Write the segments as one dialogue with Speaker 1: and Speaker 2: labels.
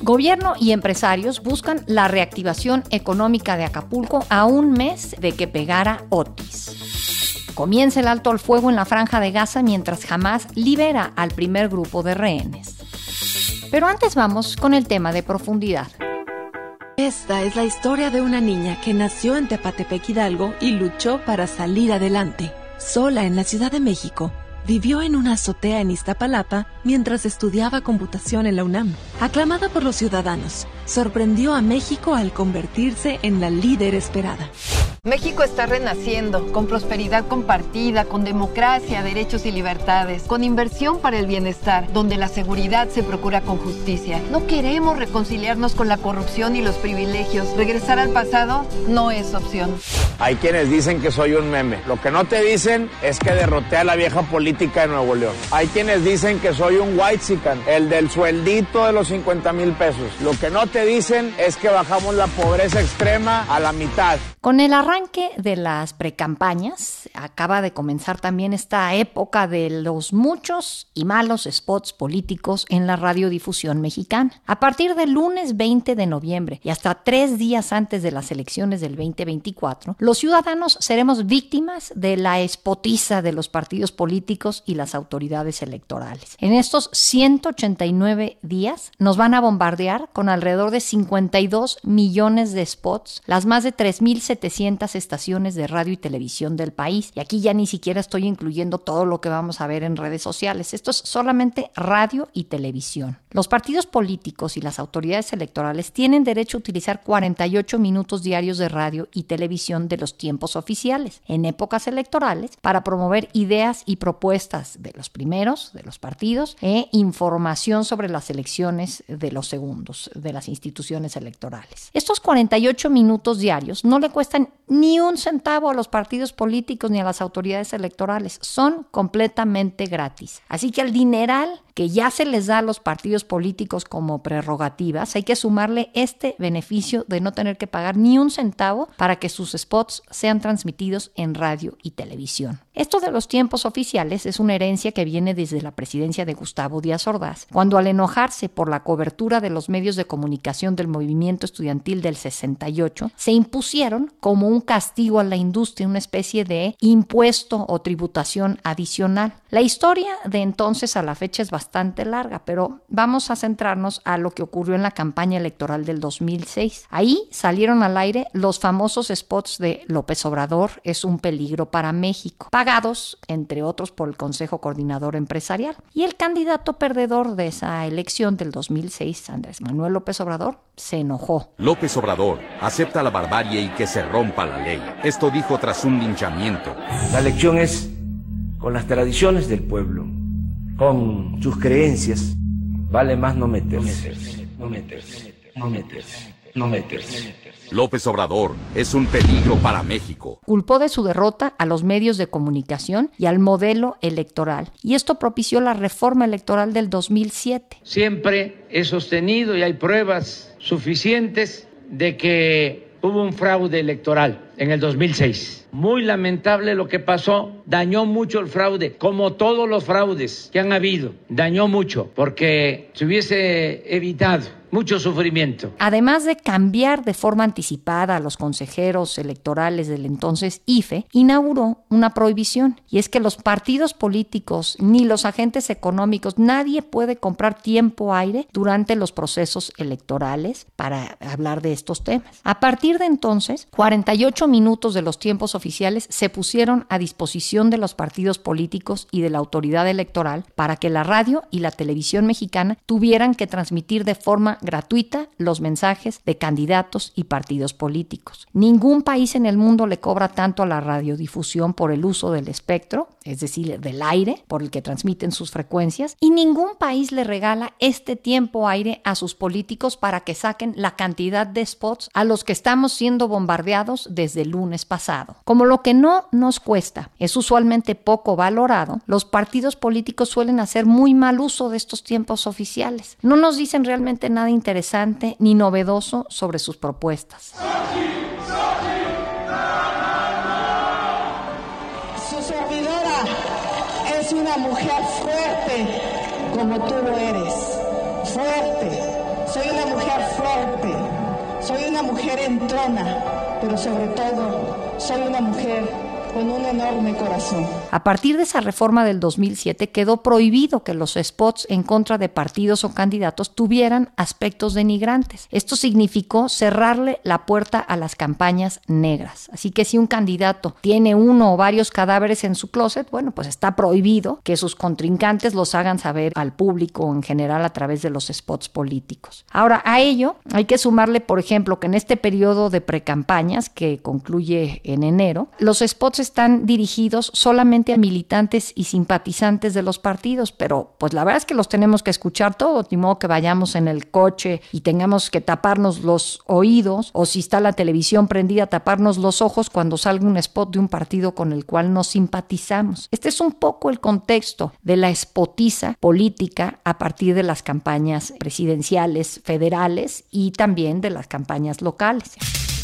Speaker 1: Gobierno y empresarios buscan la reactivación económica de Acapulco a un mes de que pegara Otis. Comienza el alto al fuego en la franja de Gaza mientras Hamas libera al primer grupo de rehenes. Pero antes vamos con el tema de profundidad.
Speaker 2: Esta es la historia de una niña que nació en Tepatepec Hidalgo y luchó para salir adelante. Sola en la Ciudad de México, vivió en una azotea en Iztapalapa mientras estudiaba computación en la UNAM. Aclamada por los ciudadanos, sorprendió a México al convertirse en la líder esperada.
Speaker 3: México está renaciendo, con prosperidad compartida, con democracia, derechos y libertades, con inversión para el bienestar, donde la seguridad se procura con justicia. No queremos reconciliarnos con la corrupción y los privilegios. Regresar al pasado no es opción.
Speaker 4: Hay quienes dicen que soy un meme. Lo que no te dicen es que derroté a la vieja política de Nuevo León. Hay quienes dicen que soy un white sican, el del sueldito de los 50 mil pesos. Lo que no te dicen es que bajamos la pobreza extrema a la mitad.
Speaker 1: Con el arranque de las precampañas, acaba de comenzar también esta época de los muchos y malos spots políticos en la radiodifusión mexicana. A partir del lunes 20 de noviembre y hasta tres días antes de las elecciones del 2024, los ciudadanos seremos víctimas de la espotiza de los partidos políticos y las autoridades electorales. En estos 189 días nos van a bombardear con alrededor de 52 millones de spots, las más de 3.700 700 estaciones de radio y televisión del país. Y aquí ya ni siquiera estoy incluyendo todo lo que vamos a ver en redes sociales. Esto es solamente radio y televisión. Los partidos políticos y las autoridades electorales tienen derecho a utilizar 48 minutos diarios de radio y televisión de los tiempos oficiales en épocas electorales para promover ideas y propuestas de los primeros, de los partidos, e información sobre las elecciones de los segundos, de las instituciones electorales. Estos 48 minutos diarios no le cuestan ni un centavo a los partidos políticos ni a las autoridades electorales. Son completamente gratis. Así que el dineral que ya se les da a los partidos políticos como prerrogativas, hay que sumarle este beneficio de no tener que pagar ni un centavo para que sus spots sean transmitidos en radio y televisión. Esto de los tiempos oficiales es una herencia que viene desde la presidencia de Gustavo Díaz Ordaz, cuando al enojarse por la cobertura de los medios de comunicación del movimiento estudiantil del 68, se impusieron como un castigo a la industria, una especie de impuesto o tributación adicional. La historia de entonces a la fecha es bastante larga, pero vamos a centrarnos a lo que ocurrió en la campaña electoral del 2006. Ahí salieron al aire los famosos spots de López Obrador es un peligro para México, pagados, entre otros, por el Consejo Coordinador Empresarial. Y el candidato perdedor de esa elección del 2006, Andrés Manuel López Obrador, se enojó.
Speaker 5: López Obrador acepta la barbarie y que se rompa la ley. Esto dijo tras un linchamiento.
Speaker 6: La elección es con las tradiciones del pueblo, con sus creencias, vale más no meterse, no meterse, no meterse, no meterse.
Speaker 5: López Obrador es un peligro para México.
Speaker 1: Culpó de su derrota a los medios de comunicación y al modelo electoral, y esto propició la reforma electoral del 2007.
Speaker 7: Siempre he sostenido y hay pruebas suficientes de que hubo un fraude electoral en el 2006 muy lamentable lo que pasó, dañó mucho el fraude, como todos los fraudes que han habido, dañó mucho, porque se hubiese evitado mucho sufrimiento.
Speaker 1: Además de cambiar de forma anticipada a los consejeros electorales del entonces IFE, inauguró una prohibición, y es que los partidos políticos ni los agentes económicos, nadie puede comprar tiempo aire durante los procesos electorales para hablar de estos temas. A partir de entonces, 48 minutos de los tiempos oficiales se pusieron a disposición de los partidos políticos y de la autoridad electoral para que la radio y la televisión mexicana tuvieran que transmitir de forma gratuita los mensajes de candidatos y partidos políticos. Ningún país en el mundo le cobra tanto a la radiodifusión por el uso del espectro, es decir, del aire por el que transmiten sus frecuencias, y ningún país le regala este tiempo aire a sus políticos para que saquen la cantidad de spots a los que estamos siendo bombardeados desde el lunes pasado. Como lo que no nos cuesta es usualmente poco valorado, los partidos políticos suelen hacer muy mal uso de estos tiempos oficiales. No nos dicen realmente nada interesante ni novedoso sobre sus propuestas.
Speaker 8: Su servidora es una mujer fuerte como tú lo eres. Fuerte. Soy una mujer fuerte. Soy una mujer entrona, pero sobre todo soy una mujer con un enorme corazón.
Speaker 1: A partir de esa reforma del 2007 quedó prohibido que los spots en contra de partidos o candidatos tuvieran aspectos denigrantes. Esto significó cerrarle la puerta a las campañas negras. Así que si un candidato tiene uno o varios cadáveres en su closet, bueno, pues está prohibido que sus contrincantes los hagan saber al público en general a través de los spots políticos. Ahora, a ello hay que sumarle, por ejemplo, que en este periodo de precampañas que concluye en enero, los spots están dirigidos solamente a militantes y simpatizantes de los partidos, pero pues la verdad es que los tenemos que escuchar todos, ni modo que vayamos en el coche y tengamos que taparnos los oídos o si está la televisión prendida taparnos los ojos cuando salga un spot de un partido con el cual no simpatizamos. Este es un poco el contexto de la spotiza política a partir de las campañas presidenciales federales y también de las campañas locales.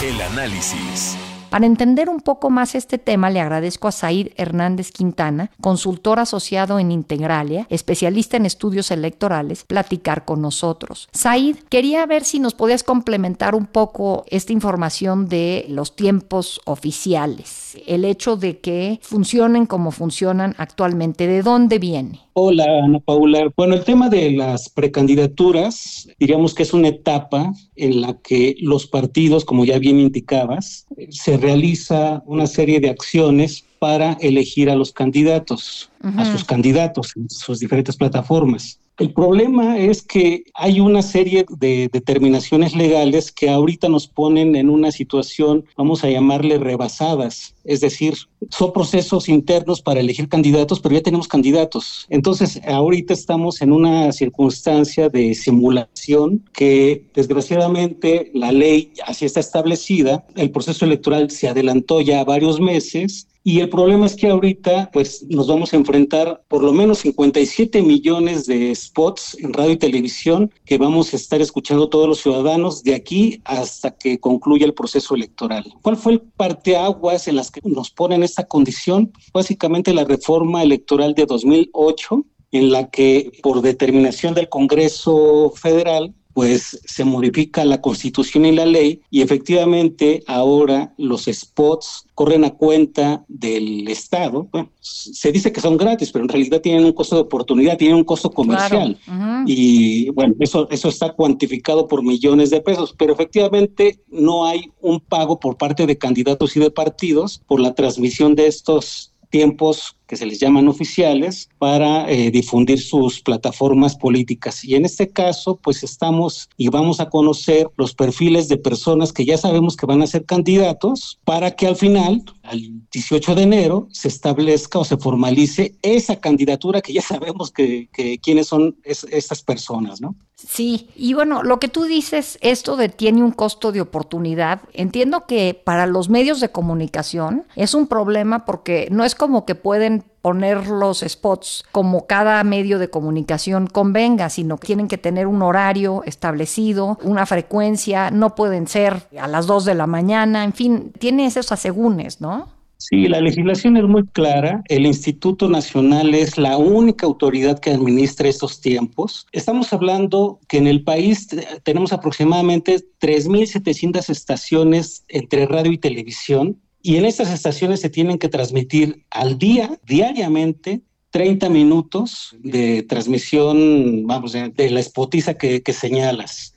Speaker 9: El análisis.
Speaker 1: Para entender un poco más este tema, le agradezco a Said Hernández Quintana, consultor asociado en Integralia, especialista en estudios electorales, platicar con nosotros. Said, quería ver si nos podías complementar un poco esta información de los tiempos oficiales, el hecho de que funcionen como funcionan actualmente, ¿de dónde viene?
Speaker 10: Hola, Ana Paula. Bueno, el tema de las precandidaturas, diríamos que es una etapa en la que los partidos, como ya bien indicabas, se realiza una serie de acciones para elegir a los candidatos, a sus candidatos en sus diferentes plataformas. El problema es que hay una serie de determinaciones legales que ahorita nos ponen en una situación, vamos a llamarle rebasadas. Es decir, son procesos internos para elegir candidatos, pero ya tenemos candidatos. Entonces, ahorita estamos en una circunstancia de simulación que desgraciadamente la ley así está establecida. El proceso electoral se adelantó ya varios meses y el problema es que ahorita pues nos vamos a enfrentar por lo menos 57 millones de spots en radio y televisión que vamos a estar escuchando todos los ciudadanos de aquí hasta que concluya el proceso electoral. ¿Cuál fue el parteaguas en las que nos ponen esta condición? Básicamente la reforma electoral de 2008 en la que por determinación del Congreso Federal pues se modifica la constitución y la ley y efectivamente ahora los spots corren a cuenta del Estado. se dice que son gratis, pero en realidad tienen un costo de oportunidad, tienen un costo comercial. Y bueno, eso, eso está cuantificado por millones de pesos, pero efectivamente no hay un pago por parte de candidatos y de partidos por la transmisión de estos tiempos que se les llaman oficiales para eh, difundir sus plataformas políticas. Y en este caso, pues estamos y vamos a conocer los perfiles de personas que ya sabemos que van a ser candidatos para que al final, al 18 de enero, se establezca o se formalice esa candidatura que ya sabemos que, quiénes son estas personas, ¿no?
Speaker 1: Sí, y bueno, lo que tú dices, esto de tiene un costo de oportunidad, entiendo que para los medios de comunicación es un problema porque no es como que pueden poner los spots como cada medio de comunicación convenga, sino que tienen que tener un horario establecido, una frecuencia, no pueden ser a las 2 de la mañana, en fin, tiene esos asegúnes, ¿no?
Speaker 10: Sí, la legislación es muy clara. El Instituto Nacional es la única autoridad que administra estos tiempos. Estamos hablando que en el país tenemos aproximadamente 3.700 estaciones entre radio y televisión y en estas estaciones se tienen que transmitir al día, diariamente, 30 minutos de transmisión, vamos, de, la espotiza que, señalas.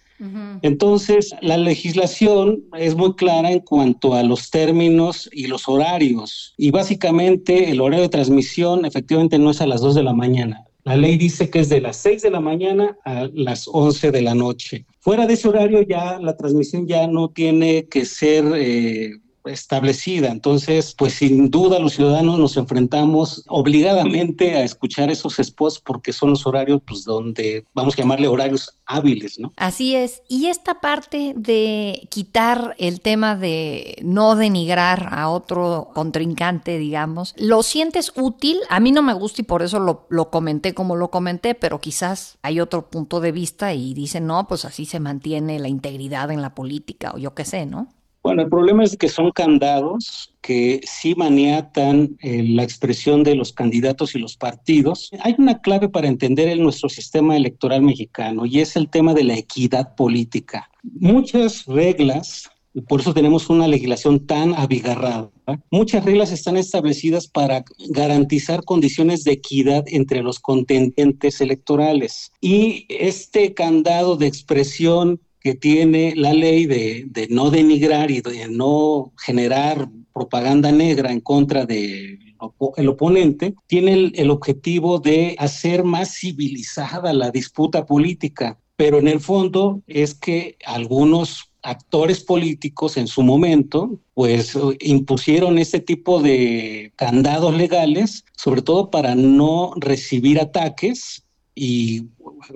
Speaker 10: Entonces, la legislación es muy clara en cuanto a los términos y los horarios. Y básicamente el horario de transmisión efectivamente no es a las 2 de la mañana. La ley dice que es de las 6 de la mañana a las 11 de la noche. Fuera de ese horario ya la transmisión ya no tiene que ser... Eh, establecida. Entonces, pues sin duda los ciudadanos nos enfrentamos obligadamente a escuchar esos spots porque son los horarios pues donde vamos a llamarle horarios hábiles, ¿no?
Speaker 1: Así es. Y esta parte de quitar el tema de no denigrar a otro contrincante, digamos, ¿lo sientes útil? A mí no me gusta y por eso lo, lo comenté como lo comenté, pero quizás hay otro punto de vista y dicen, no, pues así se mantiene la integridad en la política o yo qué sé, ¿no?
Speaker 10: Bueno, el problema es que son candados que sí maniatan eh, la expresión de los candidatos y los partidos. Hay una clave para entender el, nuestro sistema electoral mexicano y es el tema de la equidad política. Muchas reglas, y por eso tenemos una legislación tan abigarrada, muchas reglas están establecidas para garantizar condiciones de equidad entre los contendientes electorales. Y este candado de expresión que tiene la ley de, no denigrar y de no generar propaganda negra en contra del el oponente, tiene el, el objetivo de hacer más civilizada la disputa política, pero en el fondo es que algunos actores políticos en su momento, pues impusieron este tipo de candados legales, sobre todo para no recibir ataques y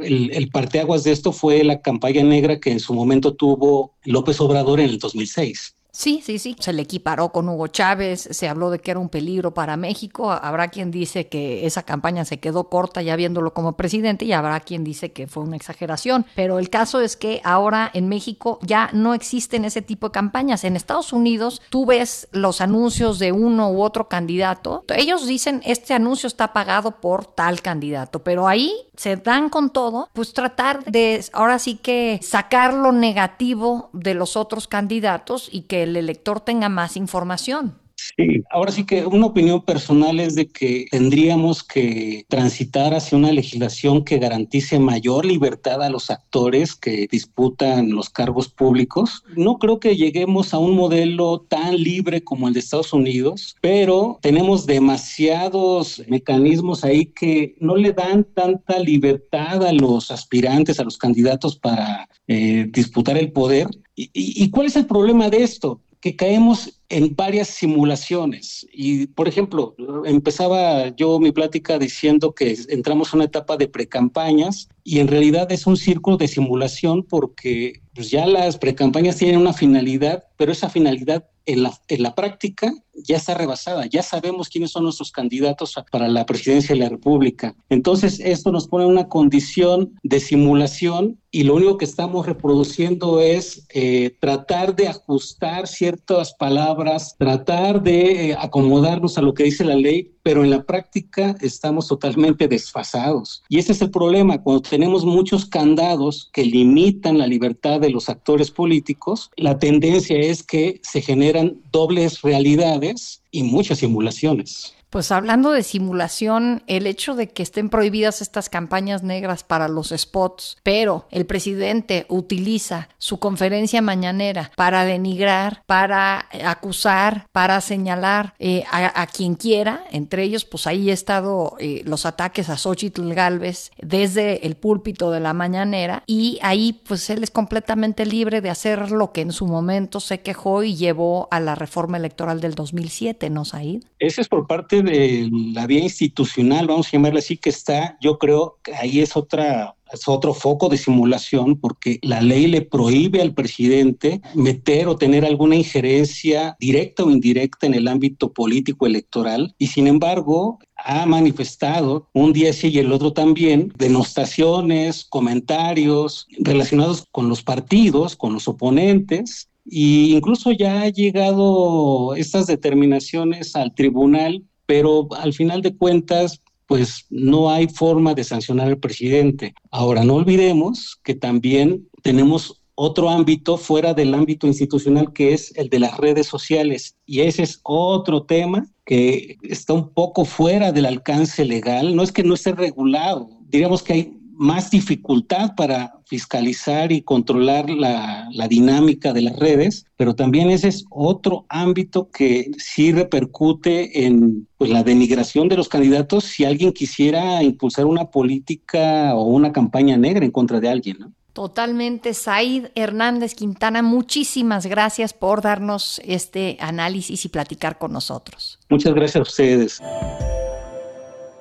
Speaker 10: el, parteaguas de esto fue la campaña negra que en su momento tuvo López Obrador en el 2006.
Speaker 1: Sí, sí, sí. Se le equiparó con Hugo Chávez, se habló de que era un peligro para México. Habrá quien dice que esa campaña se quedó corta ya viéndolo como presidente y habrá quien dice que fue una exageración. Pero el caso es que ahora en México ya no existen ese tipo de campañas. En Estados Unidos tú ves los anuncios de uno u otro candidato. Ellos dicen este anuncio está pagado por tal candidato, pero ahí se dan con todo, pues tratar de ahora sí que sacar lo negativo de los otros candidatos y que el elector tenga más información.
Speaker 10: Sí, ahora sí que una opinión personal es de que tendríamos que transitar hacia una legislación que garantice mayor libertad a los actores que disputan los cargos públicos. No creo que lleguemos a un modelo tan libre como el de Estados Unidos, pero tenemos demasiados mecanismos ahí que no le dan tanta libertad a los aspirantes, a los candidatos para eh, disputar el poder. ¿Y, ¿Y cuál es el problema de esto? que caemos en varias simulaciones. Y, por ejemplo, empezaba yo mi plática diciendo que entramos a una etapa de precampañas y en realidad es un círculo de simulación porque pues, ya las precampañas tienen una finalidad, pero esa finalidad en la, en la práctica ya está rebasada, ya sabemos quiénes son nuestros candidatos para la presidencia de la República. Entonces, esto nos pone una condición de simulación y lo único que estamos reproduciendo es eh, tratar de ajustar ciertas palabras, tratar de eh, acomodarnos a lo que dice la ley, pero en la práctica estamos totalmente desfasados. Y ese es el problema, cuando tenemos muchos candados que limitan la libertad de los actores políticos, la tendencia es que se generan dobles realidades y muchas simulaciones.
Speaker 1: Pues hablando de simulación, el hecho de que estén prohibidas estas campañas negras para los spots, pero el presidente utiliza su conferencia mañanera para denigrar, para acusar, para señalar eh, a, quien quiera, entre ellos, pues ahí ha estado eh, los ataques a Xochitl Galvez desde el púlpito de la mañanera y ahí pues él es completamente libre de hacer lo que en su momento se quejó y llevó a la reforma electoral del 2007, ¿no, Said?
Speaker 10: Ese es por parte de la vía institucional, vamos a llamarle así, que está, yo creo que ahí es otra es otro foco de simulación porque la ley le prohíbe al presidente meter o tener alguna injerencia directa o indirecta en el ámbito político electoral y sin embargo ha manifestado un día sí y el otro también denostaciones, comentarios relacionados con los partidos, con los oponentes y incluso ya ha llegado estas determinaciones al tribunal pero al final de cuentas, pues no hay forma de sancionar al presidente. Ahora, no olvidemos que también tenemos otro ámbito fuera del ámbito institucional que es el de las redes sociales y ese es otro tema que está un poco fuera del alcance legal, no es que no esté regulado, diríamos que hay más dificultad para fiscalizar y controlar la, dinámica de las redes, pero también ese es otro ámbito que sí repercute en pues, la denigración de los candidatos si alguien quisiera impulsar una política o una campaña negra en contra de alguien. ¿no?
Speaker 1: Totalmente, Said Hernández Quintana, muchísimas gracias por darnos este análisis y platicar con nosotros.
Speaker 10: Muchas gracias a ustedes.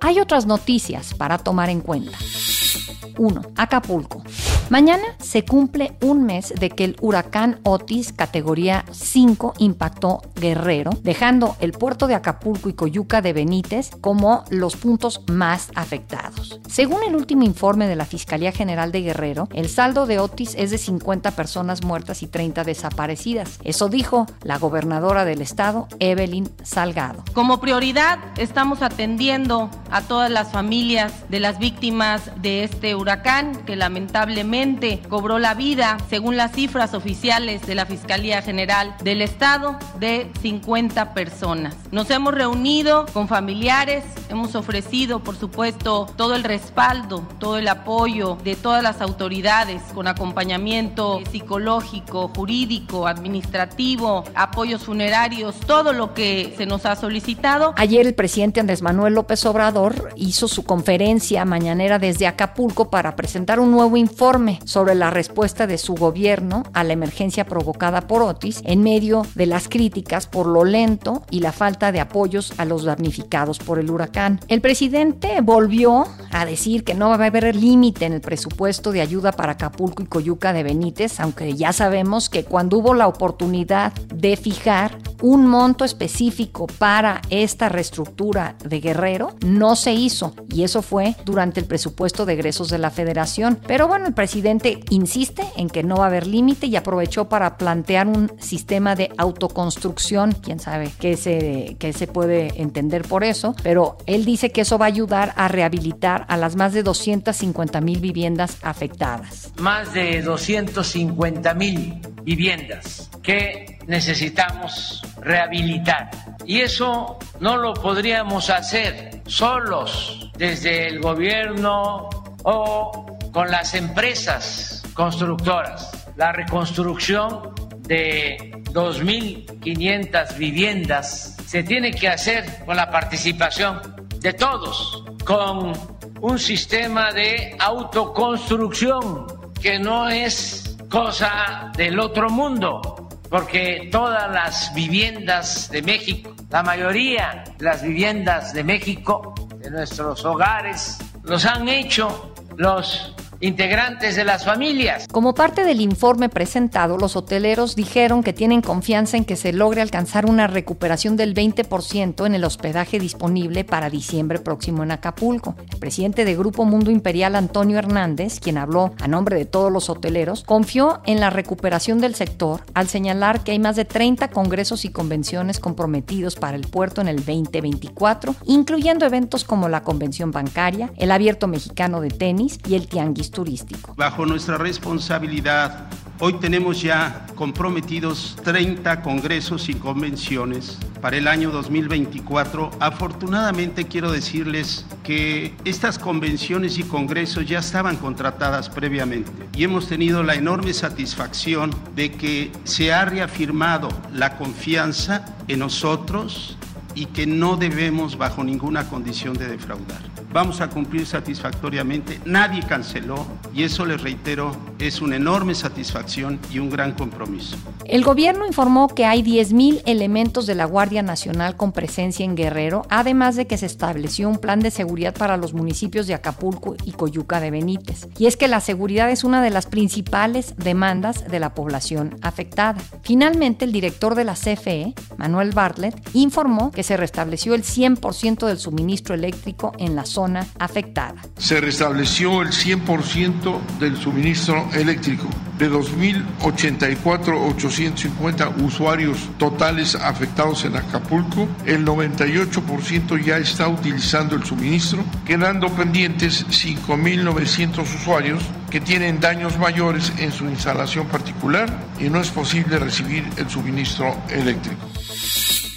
Speaker 1: Hay otras noticias para tomar en cuenta. 1. Acapulco. Mañana se cumple un mes de que el huracán Otis categoría 5 impactó Guerrero, dejando el puerto de Acapulco y Coyuca de Benítez como los puntos más afectados. Según el último informe de la Fiscalía General de Guerrero, el saldo de Otis es de 50 personas muertas y 30 desaparecidas. Eso dijo la gobernadora del estado, Evelyn Salgado.
Speaker 11: Como prioridad estamos atendiendo a todas las familias de las víctimas de este huracán que lamentablemente cobró la vida, según las cifras oficiales de la Fiscalía General del Estado, de 50 personas. Nos hemos reunido con familiares, hemos ofrecido, por supuesto, todo el respaldo, todo el apoyo de todas las autoridades con acompañamiento psicológico, jurídico, administrativo, apoyos funerarios, todo lo que se nos ha solicitado.
Speaker 1: Ayer el presidente Andrés Manuel López Obrador hizo su conferencia mañanera desde Acapulco para presentar un nuevo informe sobre la respuesta de su gobierno a la emergencia provocada por Otis en medio de las críticas por lo lento y la falta de apoyos a los damnificados por el huracán. El presidente volvió a decir que no va a haber límite en el presupuesto de ayuda para Acapulco y Coyuca de Benítez, aunque ya sabemos que cuando hubo la oportunidad de fijar un monto específico para esta reestructura de Guerrero, no se hizo y eso fue durante el presupuesto de egresos de la federación. Pero bueno, el presidente insiste en que no va a haber límite y aprovechó para plantear un sistema de autoconstrucción, quién sabe qué se, qué se puede entender por eso, pero él dice que eso va a ayudar a rehabilitar a las más de 250 mil viviendas afectadas.
Speaker 7: Más de 250 mil viviendas que necesitamos rehabilitar. Y eso no lo podríamos hacer solos desde el gobierno o con las empresas constructoras. La reconstrucción de 2.500 viviendas se tiene que hacer con la participación de todos, con un sistema de autoconstrucción que no es cosa del otro mundo, porque todas las viviendas de México, la mayoría de las viviendas de México, de nuestros hogares, los han hecho los integrantes de las familias.
Speaker 1: Como parte del informe presentado, los hoteleros dijeron que tienen confianza en que se logre alcanzar una recuperación del 20% en el hospedaje disponible para diciembre próximo en Acapulco. El presidente de Grupo Mundo Imperial, Antonio Hernández, quien habló a nombre de todos los hoteleros, confió en la recuperación del sector al señalar que hay más de 30 congresos y convenciones comprometidos para el puerto en el 2024, incluyendo eventos como la convención bancaria, el abierto mexicano de tenis y el tianguis
Speaker 12: Bajo nuestra responsabilidad, hoy tenemos ya comprometidos 30 congresos y convenciones para el año 2024. Afortunadamente quiero decirles que estas convenciones y congresos ya estaban contratadas previamente y hemos tenido la enorme satisfacción de que se ha reafirmado la confianza en nosotros y que no debemos bajo ninguna condición de defraudar vamos a cumplir satisfactoriamente. Nadie canceló y eso les reitero es una enorme satisfacción y un gran compromiso.
Speaker 1: El gobierno informó que hay 10.000 elementos de la Guardia Nacional con presencia en Guerrero, además de que se estableció un plan de seguridad para los municipios de Acapulco y Coyuca de Benítez. Y es que la seguridad es una de las principales demandas de la población afectada. Finalmente, el director de la CFE, Manuel Bartlett, informó que se restableció el 100% del suministro eléctrico en la zona zona afectada.
Speaker 13: Se restableció el 100% del suministro eléctrico. De 2.084.850 usuarios totales afectados en Acapulco, el 98% ya está utilizando el suministro, quedando pendientes 5.900 usuarios que tienen daños mayores en su instalación particular y no es posible recibir el suministro eléctrico.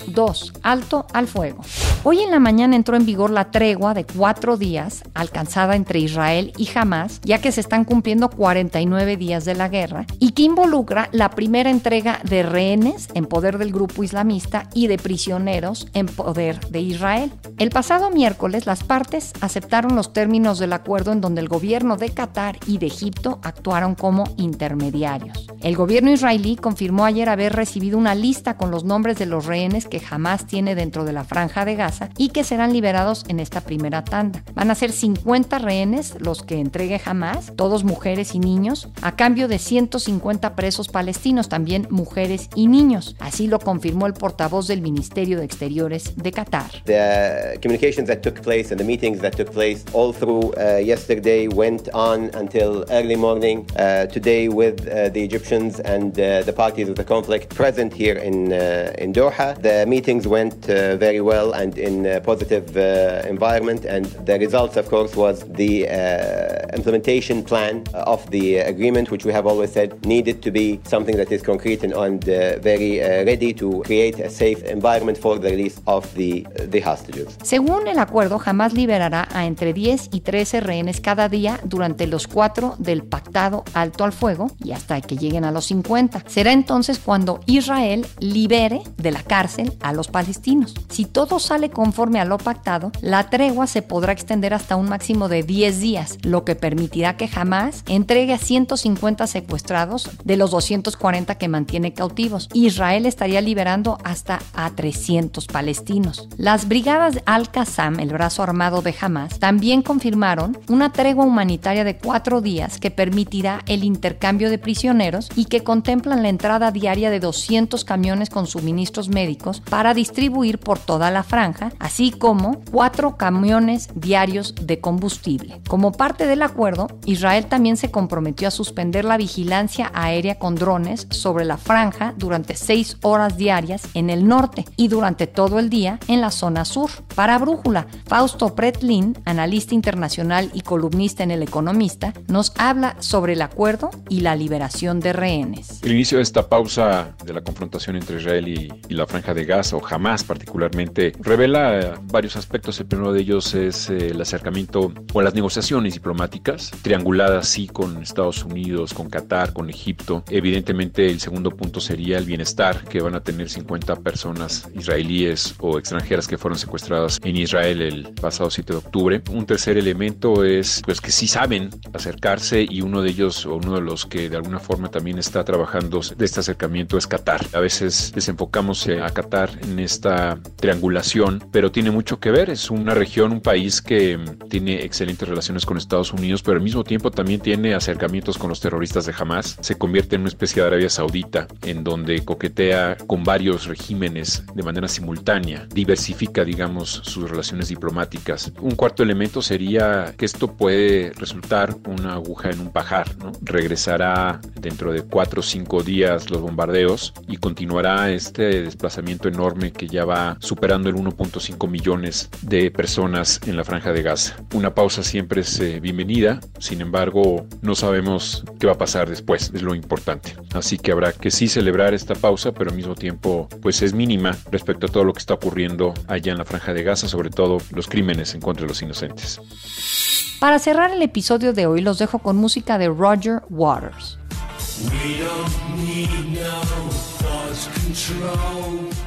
Speaker 1: 2. Alto al fuego. Hoy en la mañana entró en vigor la tregua de cuatro días alcanzada entre Israel y Hamas, ya que se están cumpliendo 49 días de la guerra, y que involucra la primera entrega de rehenes en poder del grupo islamista y de prisioneros en poder de Israel. El pasado miércoles las partes aceptaron los términos del acuerdo en donde el gobierno de Qatar y de Egipto actuaron como intermediarios. El gobierno israelí confirmó ayer haber recibido una lista con los nombres de los rehenes que Hamas tiene dentro de la franja de Gaza y que serán liberados en esta primera tanda. Van a ser 50 rehenes los que entregue Hamas, todos mujeres y niños, a cambio de 150 presos palestinos, también mujeres y niños. Así lo confirmó el portavoz del Ministerio de Exteriores de Qatar.
Speaker 14: The communications that took place and the meetings that took place all through uh, yesterday went on until early morning uh, today with uh, the Egyptians and uh, the parties of the conflict present here in uh, in Doha. The meetings went uh, very well and in a positive uh, environment. And the results, of course, was the uh, implementation plan of the agreement, which we have always said needed to be something that is concrete and, and very ready to create a safe environment for the release of the, the hostages.
Speaker 1: Según el acuerdo, jamás liberará a entre 10 y 13 rehenes cada día durante los cuatro del pactado alto al fuego y hasta que lleguen a los 50. Será entonces cuando Israel libere de la cárcel a los palestinos. Si todo sale conforme a lo pactado, la tregua se podrá extender hasta un máximo de 10 días, lo que permitirá que jamás entregue a 150 secuestrados de los 240 que mantiene cautivos. Israel estaría liberando hasta a 300 palestinos. Las brigadas Al-Qassam, el brazo armado de Hamas, también confirmaron una tregua humanitaria de cuatro días que permitirá el intercambio de prisioneros y que contemplan la entrada diaria de 200 camiones con suministros médicos para distribuir por toda la franja, así como cuatro camiones diarios de combustible. Como parte del acuerdo, Israel también se comprometió a suspender la vigilancia aérea con drones sobre la franja durante seis horas diarias en el norte y durante todo el día en la zona sur. Para Brújula, Fausto Pretlin, analista internacional y columnista en El Economista, nos habla sobre el acuerdo y la liberación de rehenes.
Speaker 15: El inicio de esta pausa de la confrontación entre Israel y, la franja de Gaza, o jamás particularmente, revela eh, varios aspectos. El primero de ellos es eh, el acercamiento o las negociaciones diplomáticas, trianguladas sí con Estados Unidos, con Qatar, con Egipto. Evidentemente el segundo punto sería el bienestar, que van a tener 50 personas israelíes o extranjeras que fueron secuestradas en Israel el pasado 7 de octubre. Un tercer elemento es pues que sí saben acercarse y uno de ellos o uno de los que de alguna forma también está trabajando de este acercamiento es Qatar. A veces desenfocamos a Qatar en esta triangulación, pero tiene mucho que ver. Es una región, un país que tiene excelentes relaciones con Estados Unidos, pero al mismo tiempo también tiene acercamientos con los terroristas de Hamas. Se convierte en una especie de Arabia Saudita, en donde coquetea con varios regímenes de manera simultánea, diversifica, digamos, sus relaciones diplomáticas. Un cuarto elemento sería que esto puede resultar una aguja en un pajar. ¿no? Regresará dentro de cuatro o cinco días los bombardeos y continuará este desplazamiento enorme que ya va superando el 1.5 millones de personas en la franja de Gaza. Una pausa siempre es eh, bienvenida, sin embargo no sabemos qué va a pasar después, es lo importante. Así que habrá que sí celebrar esta pausa, pero al mismo tiempo pues es mínima respecto a todo lo que está ocurriendo allá en la franja de Gaza, sobre todo los crímenes en contra de los inocentes.
Speaker 1: Para cerrar el episodio de hoy los dejo con música de Roger Waters.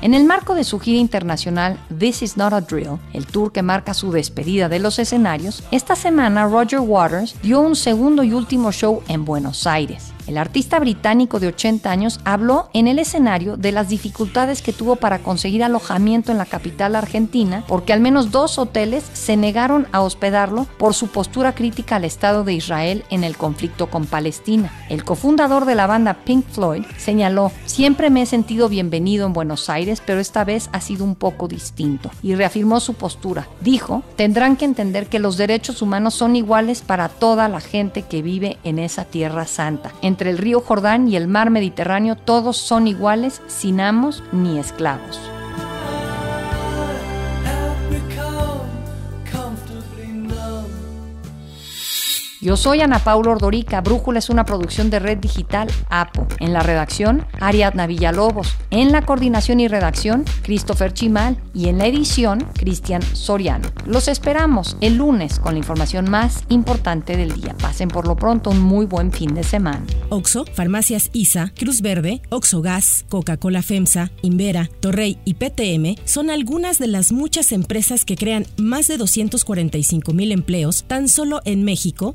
Speaker 1: En el marco de su gira internacional This Is Not a Drill, el tour que marca su despedida de los escenarios, esta semana Roger Waters dio un segundo y último show en Buenos Aires. El artista británico de 80 años habló en el escenario de las dificultades que tuvo para conseguir alojamiento en la capital argentina, porque al menos dos hoteles se negaron a hospedarlo por su postura crítica al Estado de Israel en el conflicto con Palestina. El cofundador de la banda Pink Floyd señaló, siempre me he sentido bienvenido en Buenos Aires, pero esta vez ha sido un poco distinto, y reafirmó su postura. Dijo, tendrán que entender que los derechos humanos son iguales para toda la gente que vive en esa tierra santa. Entre el río Jordán y el mar Mediterráneo todos son iguales, sin amos ni esclavos. Yo soy Ana Paula Ordorica. Brújula es una producción de Red Digital APO. En la redacción, Ariadna Villalobos. En la coordinación y redacción, Christopher Chimal. Y en la edición, Cristian Soriano. Los esperamos el lunes con la información más importante del día. Pasen por lo pronto un muy buen fin de semana.
Speaker 16: Oxo, Farmacias ISA, Cruz Verde, Oxo Gas, Coca-Cola FEMSA, Invera, Torrey y PTM son algunas de las muchas empresas que crean más de 245 mil empleos tan solo en México